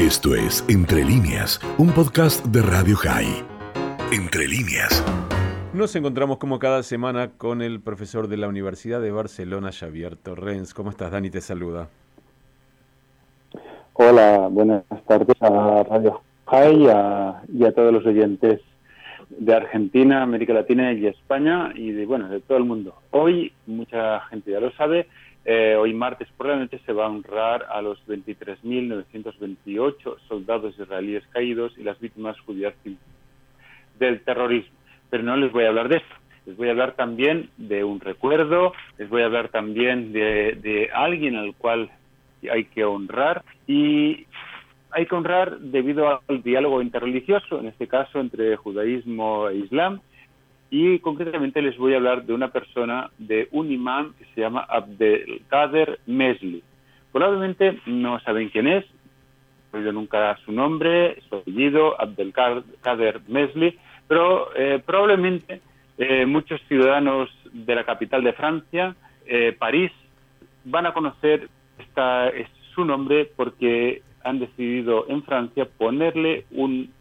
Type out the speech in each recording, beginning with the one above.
Esto es Entre líneas, un podcast de Radio High. Entre líneas. Nos encontramos como cada semana con el profesor de la Universidad de Barcelona, Xavier Torrens. ¿Cómo estás, Dani? Te saluda. Hola, buenas tardes a Radio High y a, todos los oyentes de Argentina, América Latina y España y de, bueno, de todo el mundo. Hoy, mucha gente ya lo sabe, eh, hoy martes probablemente se va a honrar a los 23.928 soldados israelíes caídos y las víctimas judías del terrorismo. Pero no les voy a hablar de eso. Les voy a hablar también de un recuerdo, les voy a hablar también de, de alguien al cual hay que honrar y hay que honrar debido al diálogo interreligioso, en este caso entre judaísmo e islam, y concretamente les voy a hablar de una persona, de un imán que se llama Abdelkader Mesli. Probablemente no saben quién es, no he oído nunca su nombre, su apellido, Abdelkader Mesli, pero eh, probablemente eh, muchos ciudadanos de la capital de Francia, eh, París, van a conocer esta, su nombre porque han decidido en Francia ponerle un,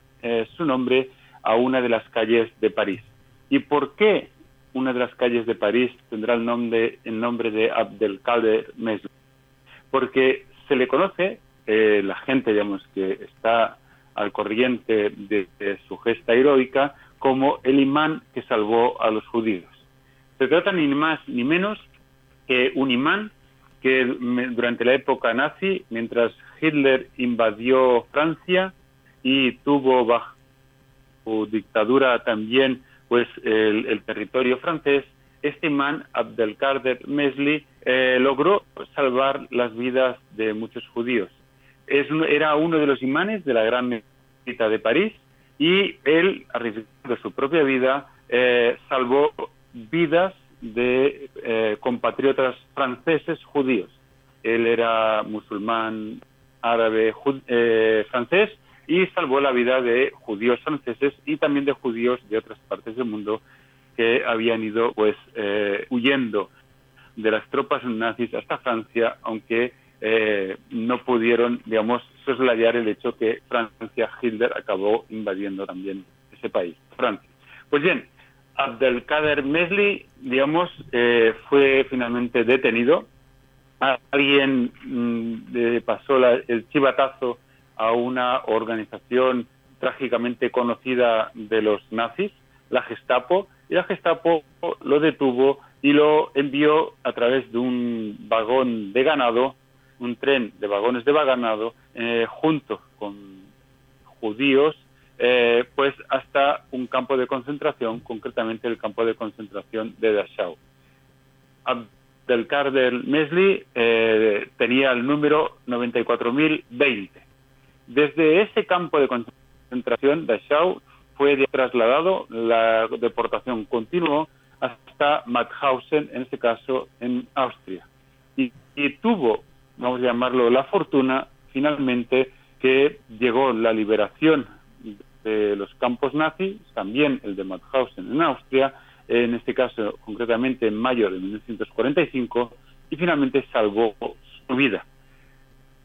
su nombre a una de las calles de París. ¿Y por qué una de las calles de París tendrá el nombre, el nombre de Abdelkader Mesli? Porque se le conoce, eh, la gente digamos que está al corriente de, su gesta heroica, como el imán que salvó a los judíos. Se trata ni más ni menos que un imán que durante la época nazi, mientras Hitler invadió Francia y tuvo bajo su dictadura también pues el, territorio francés, este imán Abdelkader Mesli eh, logró salvar las vidas de muchos judíos. Era uno de los imanes de la gran mezquita de París y él, arriesgando su propia vida, eh, salvó vidas de eh, compatriotas franceses judíos. Él era musulmán árabe francés y salvó la vida de judíos franceses y también de judíos de otras partes del mundo que habían ido pues eh, huyendo de las tropas nazis hasta Francia, aunque eh, no pudieron, digamos, soslayar el hecho que Francia, Hitler acabó invadiendo también ese país, Francia. Pues bien, Abdelkader Mesli, digamos, eh, fue finalmente detenido. Alguien mm, pasó el chivatazo a una organización trágicamente conocida de los nazis, la Gestapo, y la Gestapo lo detuvo y lo envió a través de un vagón de ganado, un tren de vagones de ganado, eh, junto con judíos, eh, pues hasta un campo de concentración, concretamente el campo de concentración de Dachau. Abdelkader Mesli eh, tenía el número 94.020 desde ese campo de concentración, Dachau fue trasladado, la deportación continuó hasta Mauthausen, en este caso en Austria. Y, tuvo, vamos a llamarlo, la fortuna finalmente que llegó la liberación de los campos nazis, también el de Mauthausen en Austria, en este caso concretamente en mayo de 1945, y finalmente salvó su vida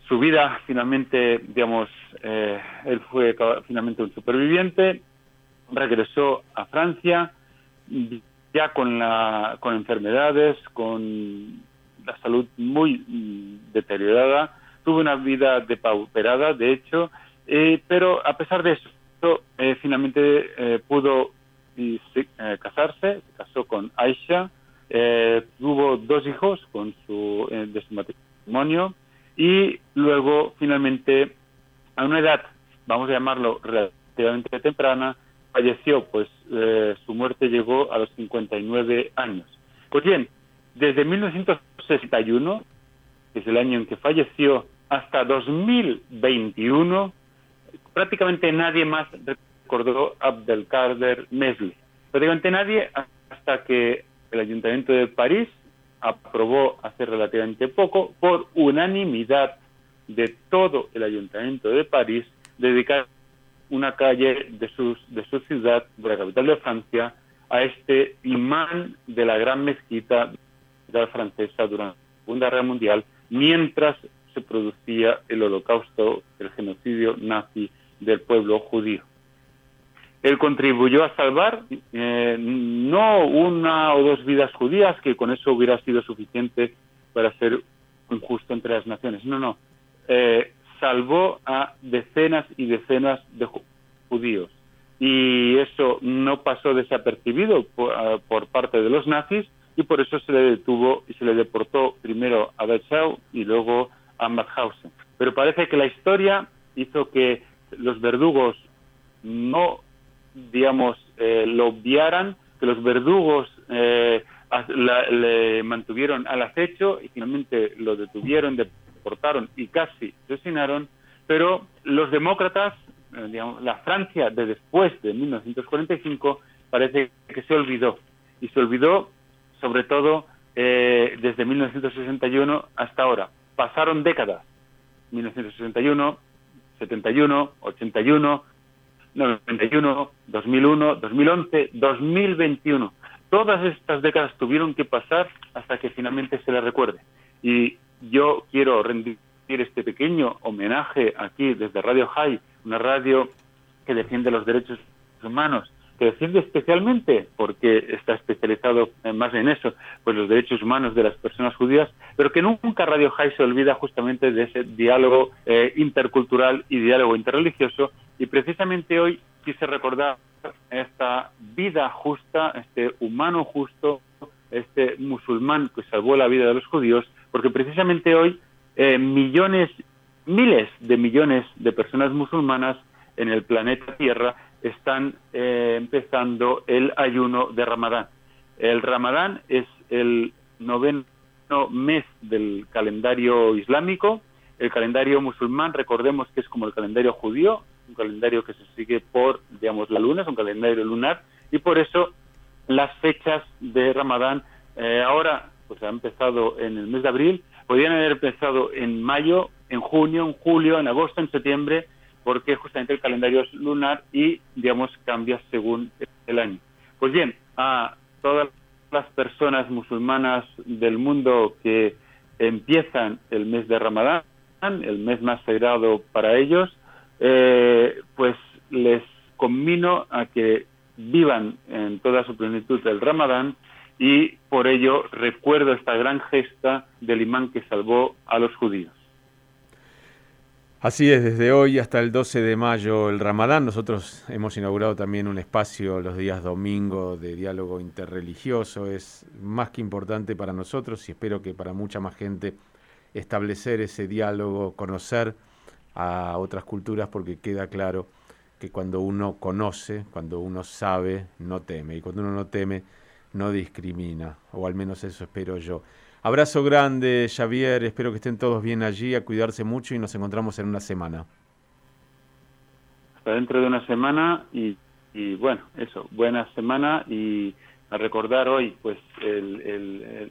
su vida finalmente, digamos, eh, él fue finalmente un superviviente, regresó a Francia, ya con, la, con enfermedades, con la salud muy mm, deteriorada, tuvo una vida depauperada, de hecho, eh, pero a pesar de eso, eh, finalmente pudo casarse, se casó con Aisha, tuvo dos hijos con su, de su matrimonio, y luego finalmente a una edad, vamos a llamarlo relativamente temprana, falleció, pues eh, su muerte llegó a los 59 años. Pues bien, desde 1961, que es el año en que falleció, hasta 2021, prácticamente nadie más recordó Abdelkader Mesli. Prácticamente nadie hasta que el Ayuntamiento de París aprobó hace relativamente poco, por unanimidad de todo el Ayuntamiento de París, dedicar una calle de, sus, de su ciudad, de la capital de Francia, a este imán de la gran mezquita francesa durante la Segunda Guerra Mundial, mientras se producía el holocausto, el genocidio nazi del pueblo judío. Él contribuyó a salvar eh, no una o dos vidas judías, que con eso hubiera sido suficiente para ser injusto entre las naciones. No, no. Eh, salvó a decenas y decenas de judíos. Y eso no pasó desapercibido por, parte de los nazis y por eso se le detuvo y se le deportó primero a Dachau y luego a Mauthausen. Pero parece que la historia hizo que los verdugos no, digamos, eh, lo obviaran, que los verdugos eh, le mantuvieron al acecho y finalmente lo detuvieron, deportaron y casi asesinaron, pero los demócratas, eh, digamos, la Francia de después de 1945 parece que se olvidó. Y se olvidó sobre todo desde 1961 hasta ahora. Pasaron décadas, 1961, 71, 81, 91, 2001, 2011, 2021. Todas estas décadas tuvieron que pasar hasta que finalmente se le recuerde. Y yo quiero rendir este pequeño homenaje aquí desde Radio High, una radio que defiende los derechos humanos, defiende especialmente, porque está especializado más en eso, pues los derechos humanos de las personas judías, pero que nunca Radio High se olvida justamente de ese diálogo eh, intercultural y diálogo interreligioso, y precisamente hoy quise recordar esta vida justa, este humano justo, este musulmán que salvó la vida de los judíos, porque precisamente hoy eh, millones, miles de millones de personas musulmanas en el planeta Tierra están eh, empezando el ayuno de Ramadán. El Ramadán es el noveno mes del calendario islámico. El calendario musulmán, recordemos que es como el calendario judío, un calendario que se sigue por, digamos, la luna, es un calendario lunar, y por eso las fechas de Ramadán eh, ahora pues ha empezado en el mes de abril, podrían haber empezado en mayo, en junio, en julio, en agosto, en septiembre, porque justamente el calendario es lunar y, digamos, cambia según el año. Pues bien, a todas las personas musulmanas del mundo que empiezan el mes de Ramadán, el mes más sagrado para ellos, eh, pues les conmino a que vivan en toda su plenitud el Ramadán y por ello recuerdo esta gran gesta del imán que salvó a los judíos. Así es, desde hoy hasta el 12 de mayo el Ramadán. Nosotros hemos inaugurado también un espacio los días domingo de diálogo interreligioso. Es más que importante para nosotros y espero que para mucha más gente establecer ese diálogo, conocer a otras culturas porque queda claro que cuando uno conoce, cuando uno sabe, no teme. Y cuando uno no teme, no discrimina. O al menos eso espero yo. Abrazo grande, Javier. Espero que estén todos bien allí, a cuidarse mucho y nos encontramos en una semana. Hasta dentro de una semana y, bueno, eso, buena semana y a recordar hoy, pues, el,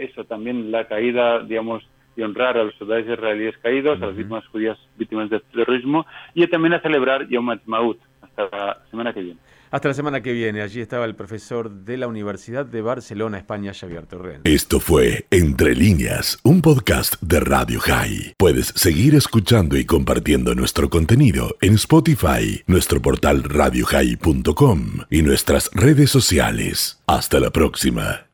eso también, la caída, digamos, y honrar a los soldados israelíes caídos, a las víctimas judías víctimas del terrorismo y también a celebrar Yom Ha'atzmaut. Hasta la semana que viene. Hasta la semana que viene. Allí estaba el profesor de la Universidad de Barcelona, España, Xavier Torrent. Esto fue Entre líneas, un podcast de Radio High. Puedes seguir escuchando y compartiendo nuestro contenido en Spotify, nuestro portal radiohigh.com y nuestras redes sociales. Hasta la próxima.